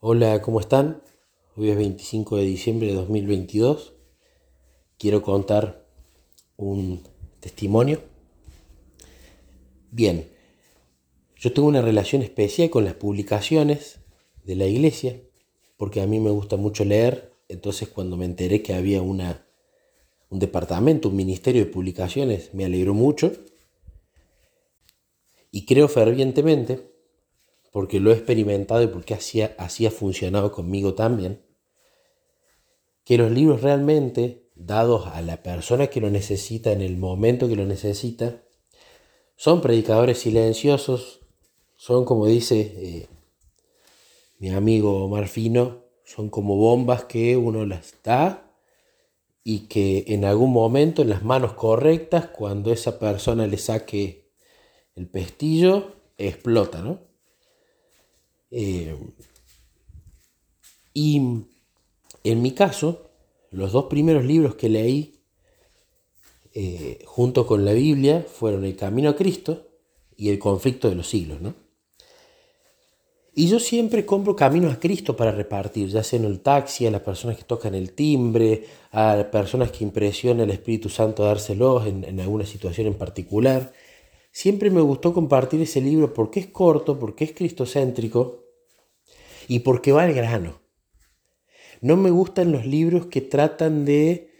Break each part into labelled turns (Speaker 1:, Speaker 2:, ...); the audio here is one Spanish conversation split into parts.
Speaker 1: Hola, ¿cómo están? Hoy es 25 de diciembre de 2022. Quiero contar un testimonio. Bien, yo tengo una relación especial con las publicaciones de la iglesia, porque a mí me gusta mucho leer, entonces cuando me enteré que había una, un departamento, un ministerio de publicaciones, me alegró mucho. Y creo fervientemente porque lo he experimentado y porque así, ha funcionado conmigo también, que los libros realmente, dados a la persona que lo necesita en el momento que lo necesita, son predicadores silenciosos, son como dice eh, mi amigo Marfino, son como bombas que uno las da y que en algún momento en las manos correctas, cuando esa persona le saque el pestillo, explota, ¿no? Eh, y en mi caso, los dos primeros libros que leí eh, junto con la Biblia fueron El Camino a Cristo y El Conflicto de los Siglos. Y yo siempre compro caminos a Cristo para repartir, ya sea en el taxi, a las personas que tocan el timbre, a personas que impresiona el Espíritu Santo dárselos en, en alguna situación en particular. Siempre me gustó compartir ese libro porque es corto, porque es cristocéntrico y porque va al grano. No me gustan los libros que tratan de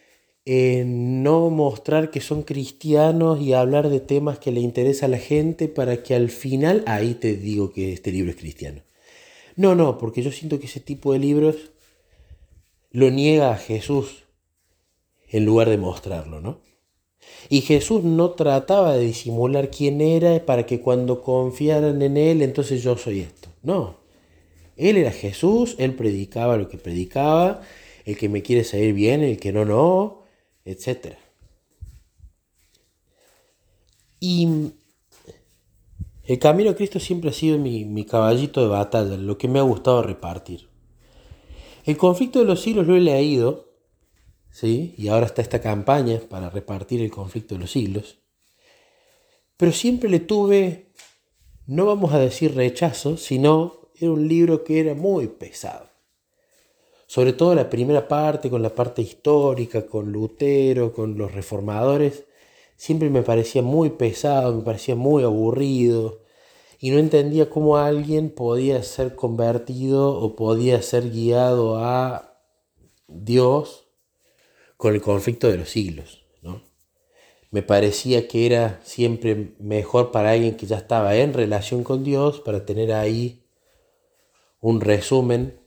Speaker 1: eh, no mostrar que son cristianos y hablar de temas que le interesa a la gente para que al final ahí te digo que este libro es cristiano. No, no, porque yo siento que ese tipo de libros lo niega a Jesús en lugar de mostrarlo, ¿no? Y Jesús no trataba de disimular quién era para que cuando confiaran en Él, entonces yo soy esto. No. Él era Jesús, Él predicaba lo que predicaba, el que me quiere salir bien, el que no, no, etc. Y el camino a Cristo siempre ha sido mi, mi caballito de batalla, lo que me ha gustado repartir. El conflicto de los siglos lo he leído ¿sí? y ahora está esta campaña para repartir el conflicto de los siglos, pero siempre le tuve, no vamos a decir rechazo, sino era un libro que era muy pesado. Sobre todo la primera parte, con la parte histórica, con Lutero, con los reformadores, siempre me parecía muy pesado, me parecía muy aburrido y no entendía cómo alguien podía ser convertido o podía ser guiado a Dios con el conflicto de los siglos. ¿no? Me parecía que era siempre mejor para alguien que ya estaba en relación con Dios, para tener ahí un resumen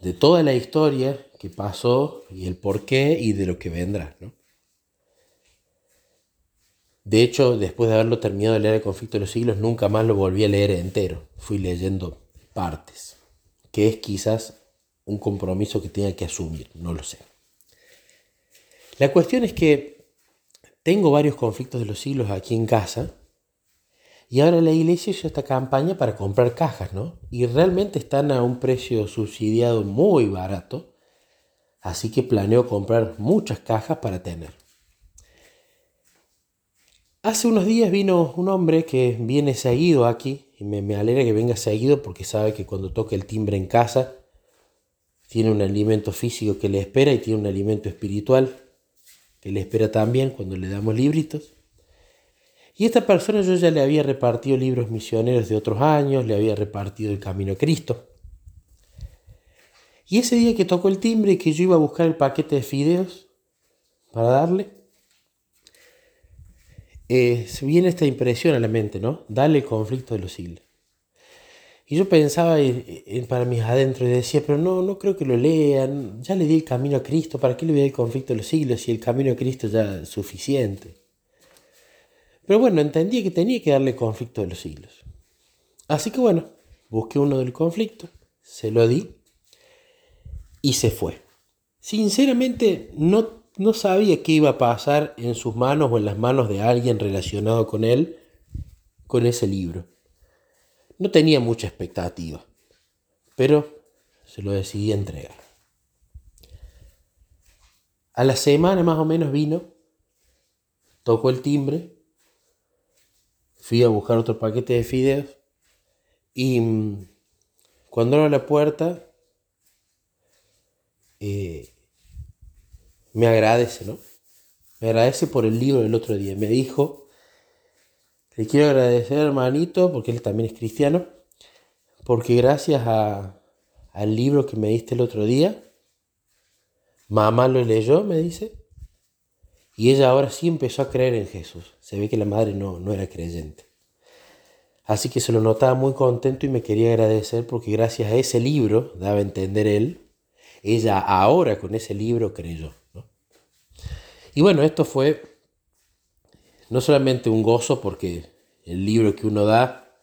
Speaker 1: de toda la historia que pasó y el por qué y de lo que vendrá. ¿no? De hecho, después de haberlo terminado de leer el conflicto de los siglos, nunca más lo volví a leer entero. Fui leyendo partes, que es quizás un compromiso que tenga que asumir, no lo sé. La cuestión es que tengo varios conflictos de los siglos aquí en casa y ahora la iglesia hizo esta campaña para comprar cajas, ¿no? Y realmente están a un precio subsidiado muy barato, así que planeo comprar muchas cajas para tener. Hace unos días vino un hombre que viene seguido aquí y me, me alegra que venga seguido porque sabe que cuando toca el timbre en casa tiene un alimento físico que le espera y tiene un alimento espiritual le espera también cuando le damos libritos. Y esta persona yo ya le había repartido libros misioneros de otros años, le había repartido el Camino a Cristo. Y ese día que tocó el timbre y que yo iba a buscar el paquete de fideos para darle, eh, viene esta impresión a la mente, ¿no? Dale el conflicto de los siglos. Y yo pensaba para mis adentros y decía, pero no, no creo que lo lean, ya le di el camino a Cristo, ¿para qué le voy a el conflicto de los siglos si el camino a Cristo ya es suficiente? Pero bueno, entendí que tenía que darle conflicto de los siglos. Así que bueno, busqué uno del conflicto, se lo di y se fue. Sinceramente no, no sabía qué iba a pasar en sus manos o en las manos de alguien relacionado con él con ese libro. No tenía mucha expectativa, pero se lo decidí entregar. A la semana más o menos vino, tocó el timbre, fui a buscar otro paquete de fideos y mm, cuando abro la puerta, eh, me agradece, ¿no? Me agradece por el libro del otro día. Me dijo, le quiero agradecer hermanito, porque él también es cristiano, porque gracias al libro que me diste el otro día, mamá lo leyó, me dice, y ella ahora sí empezó a creer en Jesús. Se ve que la madre no, no era creyente. Así que se lo notaba muy contento y me quería agradecer porque gracias a ese libro, daba a entender él, ella ahora con ese libro creyó. Y bueno, esto fue no solamente un gozo porque el libro que uno da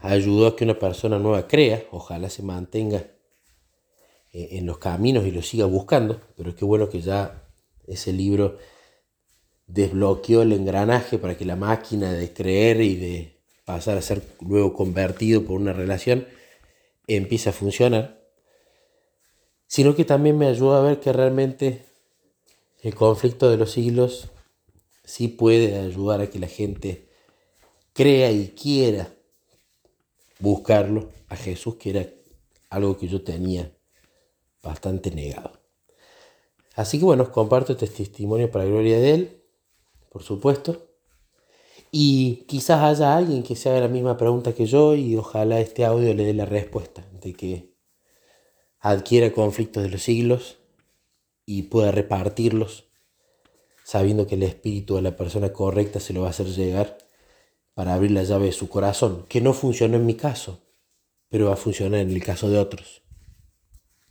Speaker 1: ayudó a que una persona nueva crea, ojalá se mantenga eh, en los caminos y lo siga buscando, pero qué bueno que ya ese libro desbloqueó el engranaje para que la máquina de creer y de pasar a ser luego convertido por una relación empiece a funcionar, sino que también me ayudó a ver que realmente el conflicto de los siglos sí puede ayudar a que la gente crea y quiera buscarlo a Jesús, que era algo que yo tenía bastante negado. Así que bueno, comparto este testimonio para la gloria de Él por supuesto. Y quizás haya alguien que se haga la misma pregunta que yo y ojalá este audio le dé la respuesta de que adquiera conflictos de los siglos y pueda repartirlos sabiendo que el espíritu de la persona correcta se lo va a hacer llegar para abrir la llave de su corazón, que no funcionó en mi caso, pero va a funcionar en el caso de otros.